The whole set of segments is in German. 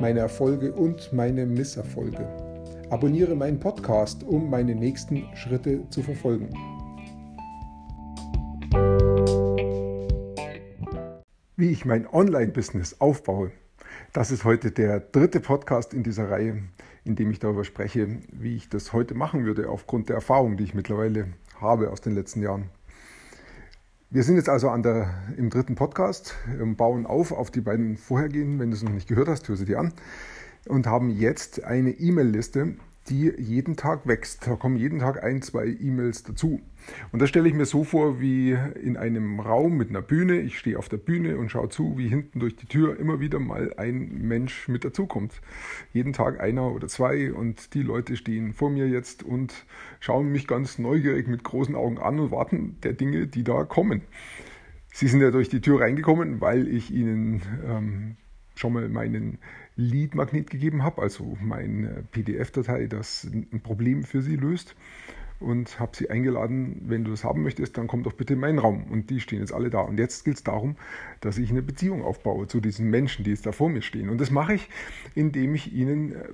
meine Erfolge und meine Misserfolge. Abonniere meinen Podcast, um meine nächsten Schritte zu verfolgen. Wie ich mein Online-Business aufbaue. Das ist heute der dritte Podcast in dieser Reihe, in dem ich darüber spreche, wie ich das heute machen würde, aufgrund der Erfahrung, die ich mittlerweile habe aus den letzten Jahren. Wir sind jetzt also der, im dritten Podcast, ähm, bauen auf auf die beiden vorhergehenden. Wenn du es noch nicht gehört hast, hör sie dir an. Und haben jetzt eine E-Mail-Liste, die jeden Tag wächst. Da kommen jeden Tag ein, zwei E-Mails dazu. Und das stelle ich mir so vor wie in einem Raum mit einer Bühne. Ich stehe auf der Bühne und schaue zu, wie hinten durch die Tür immer wieder mal ein Mensch mit dazukommt. Jeden Tag einer oder zwei und die Leute stehen vor mir jetzt und schauen mich ganz neugierig mit großen Augen an und warten der Dinge, die da kommen. Sie sind ja durch die Tür reingekommen, weil ich ihnen ähm, schon mal meinen Lead-Magnet gegeben habe, also meine PDF-Datei, das ein Problem für Sie löst. Und habe sie eingeladen, wenn du das haben möchtest, dann komm doch bitte in meinen Raum. Und die stehen jetzt alle da. Und jetzt geht es darum, dass ich eine Beziehung aufbaue zu diesen Menschen, die jetzt da vor mir stehen. Und das mache ich, indem ich ihnen äh,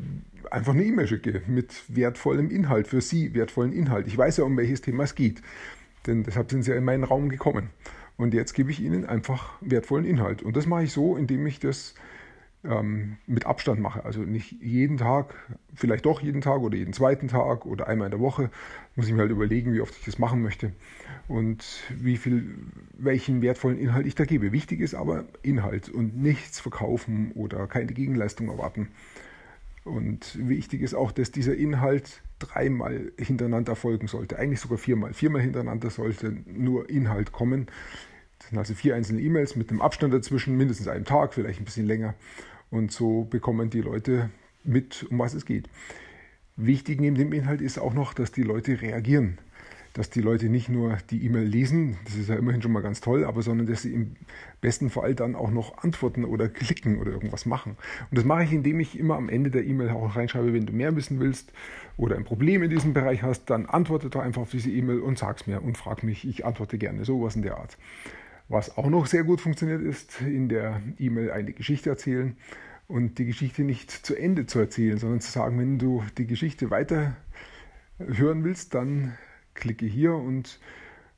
einfach eine E-Mail schicke mit wertvollem Inhalt, für sie wertvollen Inhalt. Ich weiß ja, um welches Thema es geht. Denn deshalb sind sie ja in meinen Raum gekommen. Und jetzt gebe ich ihnen einfach wertvollen Inhalt. Und das mache ich so, indem ich das ähm, mit Abstand mache. Also nicht jeden Tag, vielleicht doch jeden Tag oder jeden zweiten Tag oder einmal in der Woche. Muss ich mir halt überlegen, wie oft ich das machen möchte und wie viel, welchen wertvollen Inhalt ich da gebe. Wichtig ist aber Inhalt und nichts verkaufen oder keine Gegenleistung erwarten. Und wichtig ist auch, dass dieser Inhalt dreimal hintereinander folgen sollte. Eigentlich sogar viermal. Viermal hintereinander sollte nur Inhalt kommen. Das sind also vier einzelne E-Mails mit einem Abstand dazwischen, mindestens einem Tag, vielleicht ein bisschen länger. Und so bekommen die Leute mit, um was es geht. Wichtig neben dem Inhalt ist auch noch, dass die Leute reagieren. Dass die Leute nicht nur die E-Mail lesen, das ist ja immerhin schon mal ganz toll, aber sondern dass sie im besten Fall dann auch noch antworten oder klicken oder irgendwas machen. Und das mache ich, indem ich immer am Ende der E-Mail auch reinschreibe, wenn du mehr wissen willst oder ein Problem in diesem Bereich hast, dann antworte doch einfach auf diese E-Mail und sag's mir und frag mich. Ich antworte gerne, sowas in der Art. Was auch noch sehr gut funktioniert, ist in der E-Mail eine Geschichte erzählen und die Geschichte nicht zu Ende zu erzählen, sondern zu sagen, wenn du die Geschichte weiter hören willst, dann klicke hier und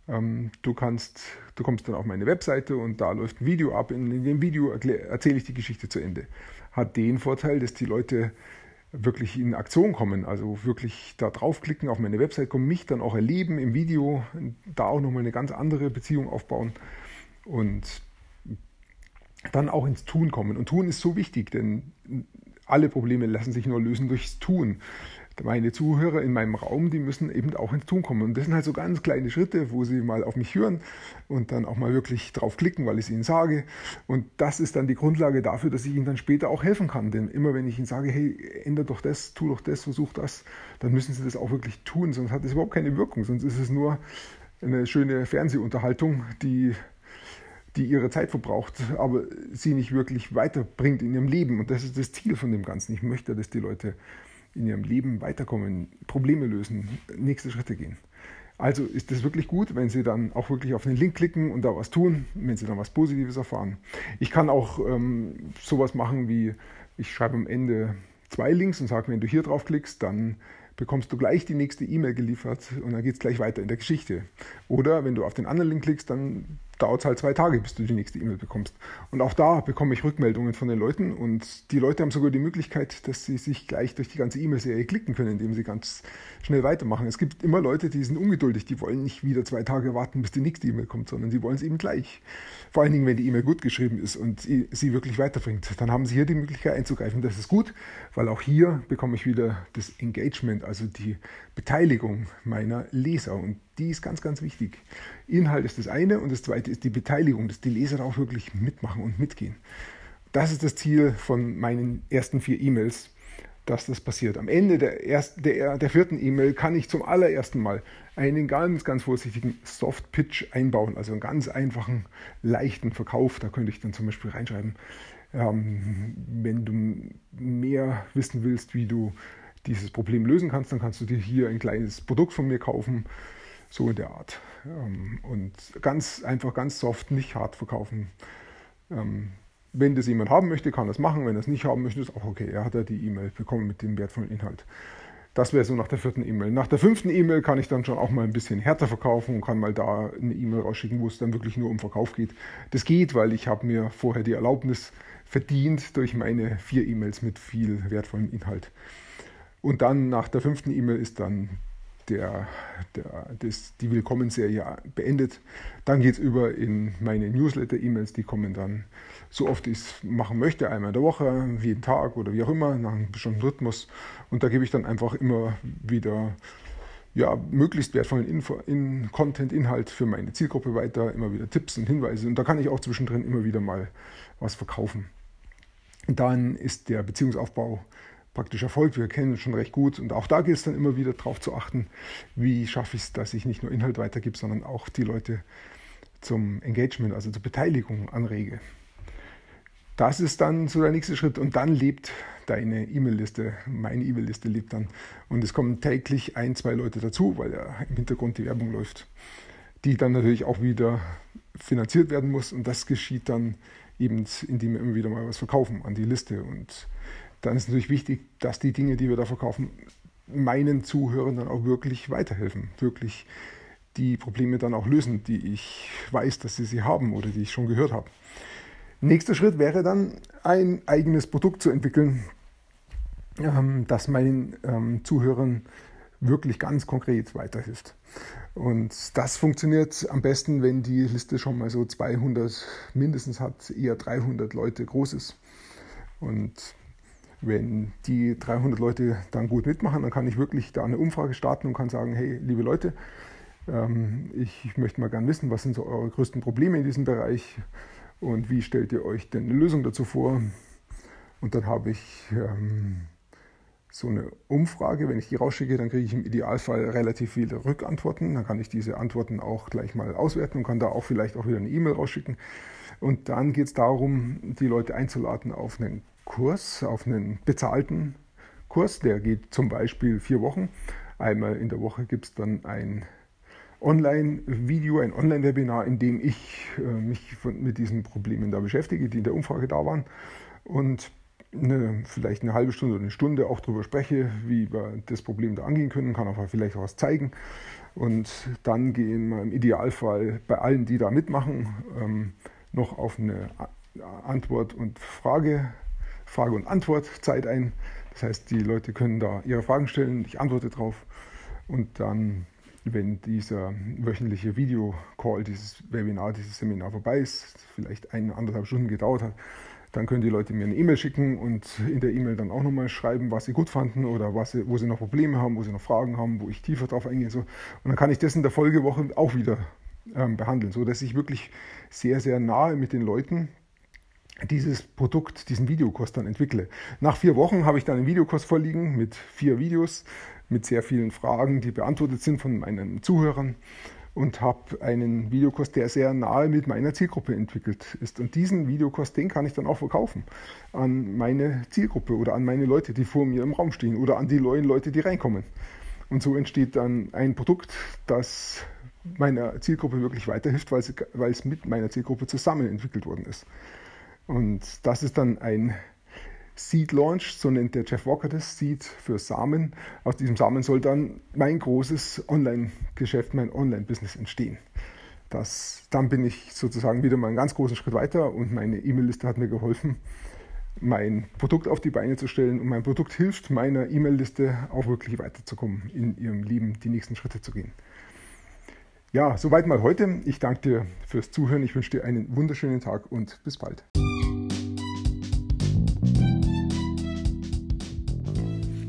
ähm, du kannst, du kommst dann auf meine Webseite und da läuft ein Video ab. In, in dem Video erzähle ich die Geschichte zu Ende. Hat den Vorteil, dass die Leute wirklich in Aktion kommen, also wirklich da draufklicken, auf meine Website kommen, mich dann auch erleben im Video, da auch nochmal eine ganz andere Beziehung aufbauen und dann auch ins Tun kommen. Und Tun ist so wichtig, denn alle Probleme lassen sich nur lösen durchs Tun. Meine Zuhörer in meinem Raum, die müssen eben auch ins Tun kommen. Und das sind halt so ganz kleine Schritte, wo sie mal auf mich hören und dann auch mal wirklich drauf klicken, weil ich es ihnen sage. Und das ist dann die Grundlage dafür, dass ich ihnen dann später auch helfen kann. Denn immer wenn ich ihnen sage, hey, ändere doch das, tu doch das, versuch das, dann müssen sie das auch wirklich tun, sonst hat es überhaupt keine Wirkung. Sonst ist es nur eine schöne Fernsehunterhaltung, die die ihre Zeit verbraucht, aber sie nicht wirklich weiterbringt in ihrem Leben. Und das ist das Ziel von dem Ganzen. Ich möchte, dass die Leute in ihrem Leben weiterkommen, Probleme lösen, nächste Schritte gehen. Also ist es wirklich gut, wenn Sie dann auch wirklich auf den Link klicken und da was tun, wenn Sie dann was Positives erfahren. Ich kann auch ähm, sowas machen wie, ich schreibe am Ende zwei Links und sage, wenn du hier drauf klickst, dann bekommst du gleich die nächste E-Mail geliefert und dann geht es gleich weiter in der Geschichte. Oder wenn du auf den anderen Link klickst, dann dauert es halt zwei Tage, bis du die nächste E-Mail bekommst. Und auch da bekomme ich Rückmeldungen von den Leuten und die Leute haben sogar die Möglichkeit, dass sie sich gleich durch die ganze E-Mail-Serie klicken können, indem sie ganz schnell weitermachen. Es gibt immer Leute, die sind ungeduldig, die wollen nicht wieder zwei Tage warten, bis die nächste E-Mail kommt, sondern die wollen es eben gleich. Vor allen Dingen, wenn die E-Mail gut geschrieben ist und sie wirklich weiterbringt. Dann haben sie hier die Möglichkeit einzugreifen. Das ist gut, weil auch hier bekomme ich wieder das Engagement, also die Beteiligung meiner Leser. Und die ist ganz, ganz wichtig. Inhalt ist das eine und das zweite ist die Beteiligung, dass die Leser auch wirklich mitmachen und mitgehen. Das ist das Ziel von meinen ersten vier E-Mails, dass das passiert. Am Ende der, ersten, der, der vierten E-Mail kann ich zum allerersten Mal einen ganz, ganz vorsichtigen Soft Pitch einbauen, also einen ganz einfachen, leichten Verkauf. Da könnte ich dann zum Beispiel reinschreiben, ähm, wenn du mehr wissen willst, wie du dieses Problem lösen kannst, dann kannst du dir hier ein kleines Produkt von mir kaufen, so in der Art. Ähm, und ganz einfach, ganz soft, nicht hart verkaufen. Ähm, wenn das jemand haben möchte, kann es machen. Wenn er es nicht haben möchte, ist auch okay. Er hat ja die E-Mail bekommen mit dem wertvollen Inhalt. Das wäre so nach der vierten E-Mail. Nach der fünften E-Mail kann ich dann schon auch mal ein bisschen härter verkaufen und kann mal da eine E-Mail rausschicken, wo es dann wirklich nur um Verkauf geht. Das geht, weil ich habe mir vorher die Erlaubnis verdient durch meine vier E-Mails mit viel wertvollem Inhalt. Und dann nach der fünften E-Mail ist dann der, der, das, die Willkommenserie beendet. Dann geht es über in meine Newsletter-E-Mails, die kommen dann so oft ich es machen möchte, einmal in der Woche, jeden Tag oder wie auch immer, nach einem bestimmten Rhythmus. Und da gebe ich dann einfach immer wieder ja, möglichst wertvollen Info, in Content, Inhalt für meine Zielgruppe weiter, immer wieder Tipps und Hinweise. Und da kann ich auch zwischendrin immer wieder mal was verkaufen. Dann ist der Beziehungsaufbau praktisch erfolgt. Wir kennen es schon recht gut. Und auch da gilt es dann immer wieder darauf zu achten, wie schaffe ich es, dass ich nicht nur Inhalt weitergebe, sondern auch die Leute zum Engagement, also zur Beteiligung anrege. Das ist dann so der nächste Schritt und dann lebt deine E-Mail-Liste, meine E-Mail-Liste lebt dann und es kommen täglich ein, zwei Leute dazu, weil ja im Hintergrund die Werbung läuft, die dann natürlich auch wieder finanziert werden muss und das geschieht dann eben, indem wir immer wieder mal was verkaufen an die Liste und dann ist natürlich wichtig, dass die Dinge, die wir da verkaufen, meinen Zuhörern dann auch wirklich weiterhelfen, wirklich die Probleme dann auch lösen, die ich weiß, dass sie sie haben oder die ich schon gehört habe. Nächster Schritt wäre dann, ein eigenes Produkt zu entwickeln, ähm, das meinen ähm, Zuhörern wirklich ganz konkret weiterhilft. Und das funktioniert am besten, wenn die Liste schon mal so 200 mindestens hat, eher 300 Leute groß ist. Und wenn die 300 Leute dann gut mitmachen, dann kann ich wirklich da eine Umfrage starten und kann sagen, hey, liebe Leute, ähm, ich möchte mal gern wissen, was sind so eure größten Probleme in diesem Bereich und wie stellt ihr euch denn eine Lösung dazu vor? Und dann habe ich ähm, so eine Umfrage. Wenn ich die rausschicke, dann kriege ich im Idealfall relativ viele Rückantworten. Dann kann ich diese Antworten auch gleich mal auswerten und kann da auch vielleicht auch wieder eine E-Mail rausschicken. Und dann geht es darum, die Leute einzuladen auf einen Kurs, auf einen bezahlten Kurs. Der geht zum Beispiel vier Wochen. Einmal in der Woche gibt es dann ein Online-Video, ein Online-Webinar, in dem ich äh, mich von, mit diesen Problemen da beschäftige, die in der Umfrage da waren. Und eine, vielleicht eine halbe Stunde oder eine Stunde auch darüber spreche, wie wir das Problem da angehen können, kann aber vielleicht auch was zeigen. Und dann gehen wir im Idealfall bei allen, die da mitmachen, ähm, noch auf eine Antwort und Frage, Frage und Antwort Zeit ein. Das heißt, die Leute können da ihre Fragen stellen, ich antworte drauf und dann wenn dieser wöchentliche Videocall, dieses Webinar, dieses Seminar vorbei ist, vielleicht eine, anderthalb Stunden gedauert hat, dann können die Leute mir eine E-Mail schicken und in der E-Mail dann auch nochmal schreiben, was sie gut fanden oder was sie, wo sie noch Probleme haben, wo sie noch Fragen haben, wo ich tiefer drauf eingehe. So. Und dann kann ich das in der Folgewoche auch wieder ähm, behandeln, sodass ich wirklich sehr, sehr nahe mit den Leuten dieses Produkt, diesen Videokurs dann entwickle. Nach vier Wochen habe ich dann einen Videokurs vorliegen mit vier Videos, mit sehr vielen Fragen, die beantwortet sind von meinen Zuhörern und habe einen Videokurs, der sehr nahe mit meiner Zielgruppe entwickelt ist. Und diesen Videokurs, den kann ich dann auch verkaufen an meine Zielgruppe oder an meine Leute, die vor mir im Raum stehen oder an die neuen Leute, die reinkommen. Und so entsteht dann ein Produkt, das meiner Zielgruppe wirklich weiterhilft, weil es, mit meiner Zielgruppe zusammen entwickelt worden ist. Und das ist dann ein Seed Launch, so nennt der Jeff Walker das, Seed für Samen. Aus diesem Samen soll dann mein großes Online-Geschäft, mein Online-Business entstehen. Das, dann bin ich sozusagen wieder mal einen ganz großen Schritt weiter und meine E-Mail-Liste hat mir geholfen, mein Produkt auf die Beine zu stellen und mein Produkt hilft meiner E-Mail-Liste auch wirklich weiterzukommen, in ihrem Leben die nächsten Schritte zu gehen. Ja, soweit mal heute. Ich danke dir fürs Zuhören. Ich wünsche dir einen wunderschönen Tag und bis bald.